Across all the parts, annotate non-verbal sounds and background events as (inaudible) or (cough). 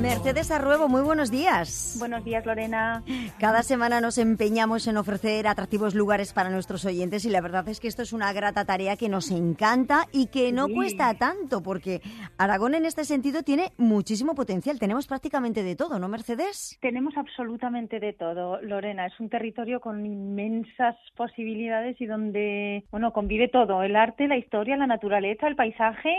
Mercedes Arruebo, muy buenos días. Buenos días, Lorena. Cada semana nos empeñamos en ofrecer atractivos lugares para nuestros oyentes y la verdad es que esto es una grata tarea que nos encanta y que no cuesta tanto porque Aragón en este sentido tiene muchísimo potencial. Tenemos prácticamente de todo, ¿no, Mercedes? Tenemos absolutamente de todo, Lorena. Es un territorio con inmensas posibilidades y donde, bueno, convive todo, el arte, la historia, la naturaleza, el paisaje,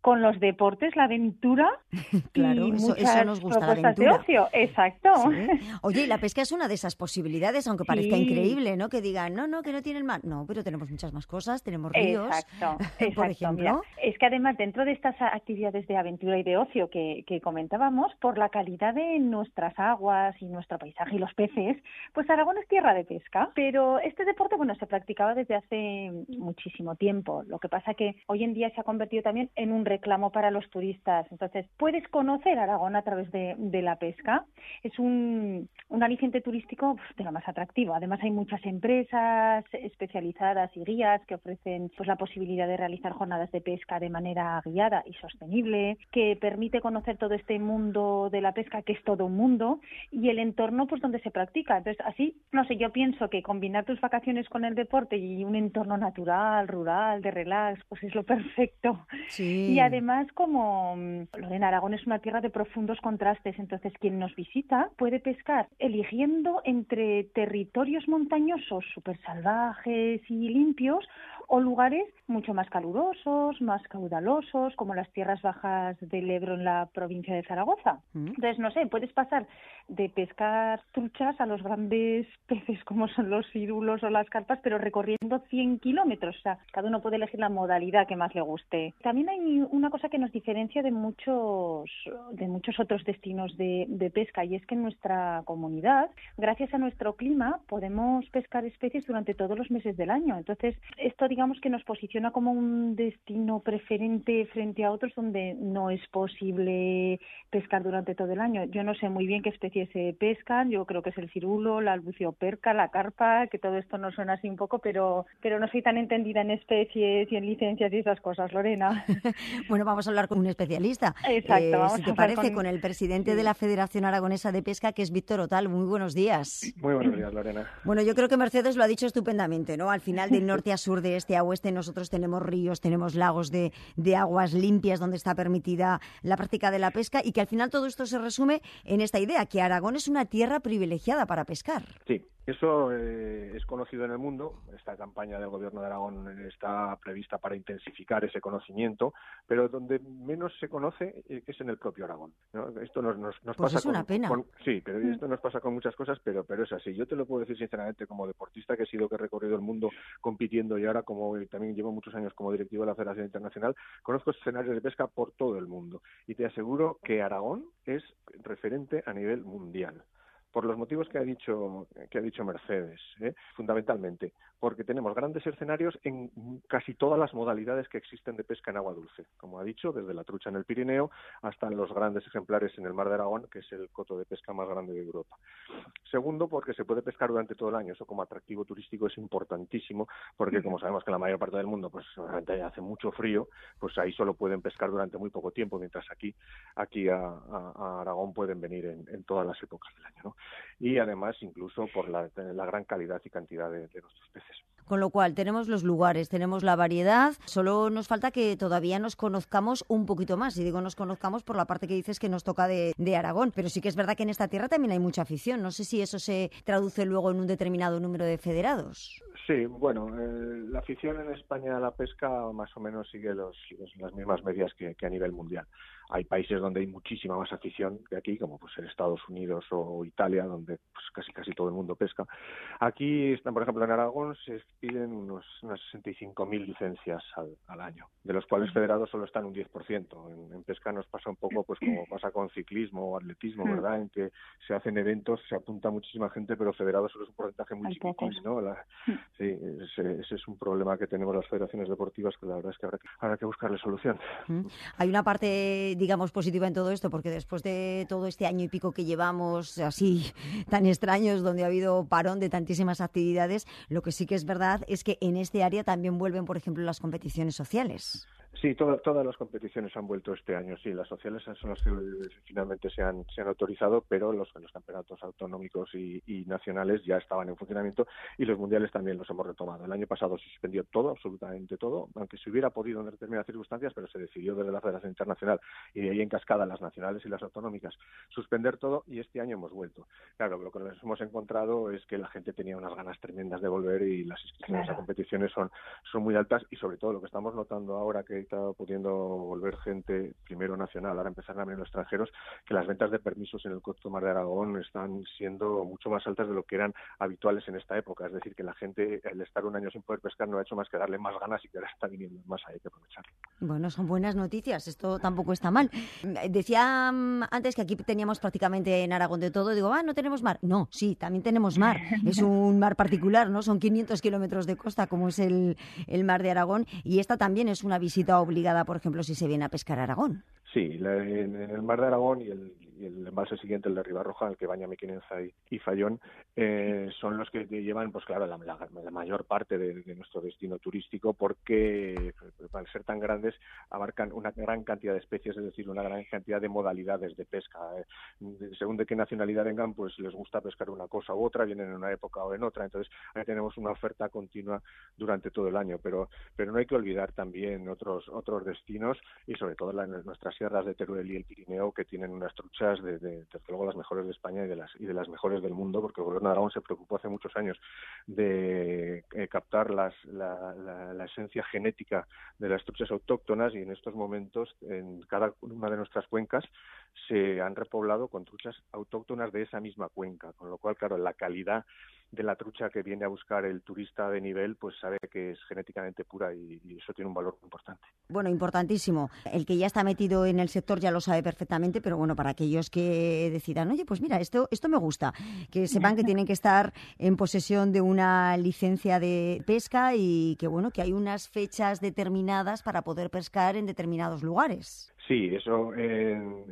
con los deportes, la aventura (laughs) claro, y eso, muchas eso nos gusta la de aventura. ocio. Exacto. Sí. (laughs) Oye, y la pesca es una de esas posibilidades, aunque parezca Sí. increíble, ¿no? Que digan, no, no, que no tienen mar. No, pero tenemos muchas más cosas, tenemos ríos, Exacto, (laughs) por ejemplo. Mira, es que además dentro de estas actividades de aventura y de ocio que, que comentábamos, por la calidad de nuestras aguas y nuestro paisaje y los peces, pues Aragón es tierra de pesca. Pero este deporte, bueno, se practicaba desde hace muchísimo tiempo. Lo que pasa que hoy en día se ha convertido también en un reclamo para los turistas. Entonces, puedes conocer Aragón a través de, de la pesca. Es un, un aliciente turístico uf, de lo más atractivo. Además, hay muchas empresas especializadas y guías que ofrecen pues la posibilidad de realizar jornadas de pesca de manera guiada y sostenible, que permite conocer todo este mundo de la pesca, que es todo un mundo, y el entorno pues donde se practica. Entonces, así, no sé, yo pienso que combinar tus vacaciones con el deporte y un entorno natural, rural, de relax, pues es lo perfecto. Sí. Y además, como mm, Lorena Aragón es una tierra de profundos contrastes, entonces quien nos visita puede pescar eligiendo entre territorios montañosos súper salvajes y limpios o lugares mucho más calurosos, más caudalosos, como las tierras bajas del Ebro en la provincia de Zaragoza. Mm. Entonces, no sé, puedes pasar de pescar truchas a los grandes (laughs) peces como son los cirulos o las carpas, pero recorriendo 100 kilómetros. O sea, cada uno puede elegir la modalidad que más le guste. También hay una cosa que nos diferencia de muchos, de muchos otros destinos de, de pesca y es que en nuestra comunidad, gracias a nuestro clima, podemos pescar especies durante todos los meses del año. Entonces, esto digamos que nos posiciona como un destino preferente frente a otros donde no es posible pescar durante todo el año. Yo no sé muy bien qué especies se pescan, yo creo que es el cirulo, la albucioperca, la carpa, que todo esto nos suena así un poco, pero, pero no soy tan entendida en especies y en licencias y esas cosas, Lorena. (laughs) Bueno, vamos a hablar con un especialista. Exacto, Eh, vamos si a te parece, con- con el presidente Sí. de la Federación Aragonesa de Pesca, que es Víctor Otal. Muy buenos días. Muy buenos días, Lorena. Bueno, yo creo que Mercedes lo ha dicho estupendamente, ¿no? Al final, del (laughs) norte a sur, de este a oeste, nosotros tenemos ríos, tenemos lagos de, de aguas limpias donde está permitida la práctica de la pesca y que al final todo esto se resume en esta idea, que Aragón es una tierra privilegiada para pescar. Sí, eso eh, es conocido en el mundo. Esta campaña del Gobierno de Aragón está prevista para intensificar ese conocimiento, pero donde menos se conoce eh, es en el propio Aragón. ¿no? Esto nos, nos, nos Pues pasa es una con- pena. con- sí, pero esto nos pasa con muchas cosas, pero, pero es así. Yo te lo puedo decir sinceramente como deportista que he sido, que he recorrido el mundo compitiendo y ahora como eh, también llevo muchos años como directivo de la Federación Internacional, conozco escenarios de pesca por todo el mundo y te aseguro que Aragón es referente a nivel mundial por los motivos que ha dicho que ha dicho Mercedes, ¿eh? fundamentalmente, porque tenemos grandes escenarios en casi todas las modalidades que existen de pesca en agua dulce, como ha dicho, desde la trucha en el Pirineo hasta los grandes ejemplares en el Mar de Aragón, que es el coto de pesca más grande de Europa. Segundo, porque se puede pescar durante todo el año, eso como atractivo turístico es importantísimo, porque como sabemos que en la mayor parte del mundo pues realmente hace mucho frío, pues ahí solo pueden pescar durante muy poco tiempo, mientras aquí aquí a, a- a Aragón pueden venir en, en todas las épocas del año, ¿no? Y además incluso por la, la gran calidad y cantidad de, de nuestros peces. Con lo cual, tenemos los lugares, tenemos la variedad, solo nos falta que todavía nos conozcamos un poquito más. Y digo nos conozcamos por la parte que dices que nos toca de, de Aragón, pero sí que es verdad que en esta tierra también hay mucha afición. No sé si eso se traduce luego en un determinado número de federados. Sí, bueno, eh, la afición en España a la pesca más o menos sigue los, los- las mismas medias que, que a nivel mundial. Hay países donde hay muchísima más afición que aquí, como pues en Estados Unidos o Italia, donde pues, casi casi todo el mundo pesca. Aquí, están, por ejemplo, en Aragón se piden unos, unas 65.000 licencias al, al año, de los cuales federados solo están un 10%. En, en pesca nos pasa un poco pues como pasa con ciclismo o atletismo, Mm. ¿verdad? En que se hacen eventos, se apunta muchísima gente, pero federados solo es un porcentaje muy chiquitín. ¿no? La- Mm. Sí, ese, ese es un problema que tenemos las federaciones deportivas que la verdad es que habrá que, habrá que buscarle solución. ¿Mm? Hay una parte, digamos, positiva en todo esto, porque después de todo este año y pico que llevamos así tan extraños, donde ha habido parón de tantísimas actividades, lo que sí que es verdad es que en este área también vuelven, por ejemplo, las competiciones sociales. Sí, todas las competiciones han vuelto este año. Sí, las sociales son las que finalmente se han, se han autorizado, pero los, los campeonatos autonómicos y, nacionales ya estaban en funcionamiento y los mundiales también los hemos retomado. El año pasado se suspendió todo, absolutamente todo, aunque se hubiera podido en determinadas circunstancias, pero se decidió desde la Federación Internacional y de ahí en cascada las nacionales y las autonómicas suspender todo y este año hemos vuelto. Claro, lo que nos hemos encontrado es que la gente tenía unas ganas tremendas de volver y las inscripciones a competiciones son, son muy altas y sobre todo lo que estamos notando ahora que está pudiendo volver gente primero nacional, ahora empezar a venir los extranjeros, que las ventas de permisos en el Coto Mar de Aragón están siendo mucho más altas de lo que eran habituales en esta época. Es decir, que la gente, el estar un año sin poder pescar no ha hecho más que darle más ganas y que ahora está viniendo más, hay que aprovecharlo. Bueno, son buenas noticias, esto tampoco está mal. Decía mm, antes que aquí teníamos prácticamente en Aragón de todo, digo, ah, no tenemos mar. No, sí, también tenemos mar. Es (laughs) un mar particular, ¿no? Son 500 kilómetros de costa, como es el, el mar de Aragón, y esta también es una visita obligada, por ejemplo, si se viene a pescar a Aragón. Sí, en, el mar de Aragón y el, el embalse siguiente, el de Ribarroja, el que baña Mequinenza y, y Fallón, eh, son los que llevan, pues claro, la, mayor parte de, nuestro destino turístico porque, al ser tan grandes, abarcan una gran cantidad de especies, es decir, una gran cantidad de modalidades de pesca. Eh. Según de qué nacionalidad vengan, pues les gusta pescar una cosa u otra, vienen en una época o en otra. Entonces, ahí tenemos una oferta continua durante todo el año. Pero, pero no hay que olvidar también otros, otros destinos y sobre todo nuestras sierras de Teruel y el Pirineo que tienen unas de, desde luego las mejores de España y de las y de las mejores del mundo porque el gobierno de Aragón se preocupó hace muchos años de eh, captar las, la, la, esencia genética de las truchas autóctonas y en estos momentos en cada una de nuestras cuencas se han repoblado con truchas autóctonas de esa misma cuenca. Con lo cual claro la calidad de la trucha que viene a buscar el turista de nivel, pues sabe que es genéticamente pura y, eso tiene un valor importante. Bueno, importantísimo. El que ya está metido en el sector ya lo sabe perfectamente, pero bueno, para aquellos que decidan, oye, pues mira, esto, esto me gusta, que sepan que (laughs) tienen que estar en posesión de una licencia de pesca y que bueno, que hay unas fechas determinadas para poder pescar en determinados lugares. Sí, eso en,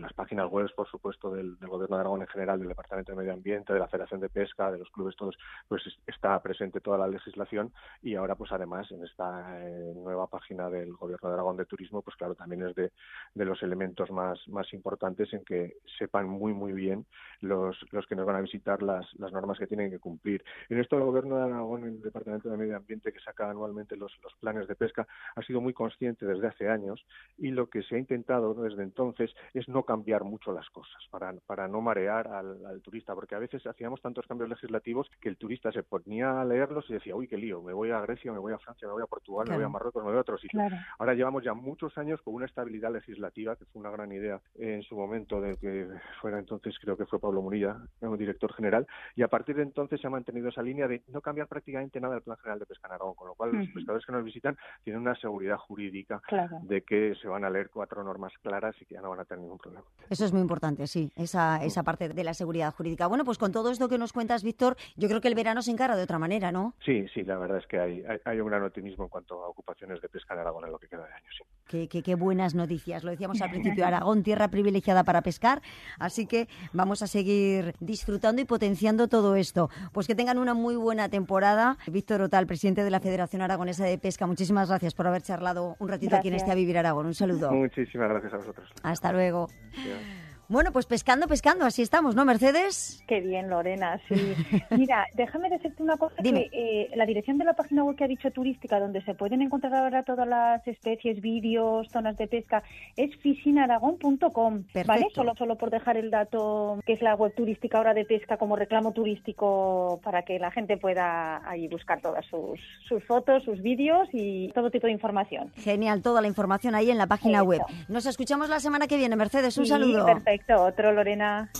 las páginas web, por supuesto, del, Gobierno de Aragón en general, del Departamento de Medio Ambiente, de la Federación de Pesca, de los clubes todos, pues está presente toda la legislación y ahora, pues además, en esta eh, nueva página del Gobierno de Aragón de Turismo, pues claro, también es de, los elementos más, más importantes en que sepan muy, muy bien los, los que nos van a visitar las, las normas que tienen que cumplir. En esto el Gobierno de Aragón, el Departamento de Medio Ambiente, que saca anualmente los, los planes de pesca, ha sido muy consciente desde hace años y lo que se ha intentado desde entonces es no cambiar mucho las cosas para, para no marear al, turista, porque a veces hacíamos tantos cambios legislativos que el turista se ponía a leerlos y decía, uy, qué lío, me voy a Grecia, me voy a Francia, me voy a Portugal, me voy a Marruecos, me voy a otro sitio. Ahora llevamos ya muchos años con una estabilidad legislativa, que fue una gran idea en su momento de que fuera entonces, creo que fue Pablo Munilla, como director general, y a partir de entonces se ha mantenido esa línea de no cambiar prácticamente nada del Plan General de Pesca en Aragón, con lo cual los pescadores que nos visitan tienen una seguridad jurídica de que se van a leer cuatro normas claras y que ya no van a tener ningún problema. Eso es muy importante, sí, esa, esa parte de la seguridad jurídica. Bueno, pues con todo esto que nos cuentas, Víctor, yo creo que el verano se encara de otra manera, ¿no? Sí, sí, la verdad es que hay, hay, un gran optimismo en cuanto a ocupaciones de pesca en Aragón en lo que queda de año, sí. Qué, qué, qué buenas noticias. Lo decíamos al principio, Aragón, tierra privilegiada para pescar, así que vamos a seguir disfrutando y potenciando todo esto. Pues que tengan una muy buena temporada. Víctor Otal, presidente de la Federación Aragonesa de Pesca, muchísimas gracias por haber charlado un ratito aquí en este A Vivir Aragón. Un saludo. Muchísimas gracias a vosotros. Hasta luego. Bueno, pues pescando, pescando, así estamos, ¿no, Mercedes? Qué bien, Lorena, sí. (laughs) Mira, déjame decirte una cosa. Dime. Que, eh, la dirección de la página web que ha dicho turística, donde se pueden encontrar ahora todas las especies, vídeos, zonas de pesca, es fishinaragón.com, ¿vale? Solo, solo por dejar el dato, que es la web turística ahora de pesca como reclamo turístico, para que la gente pueda ahí buscar todas sus, sus fotos, sus vídeos y todo tipo de información. Genial, toda la información ahí en la página web. Nos escuchamos la semana que viene, Mercedes. Un saludo. Perfecto, otro Lorena.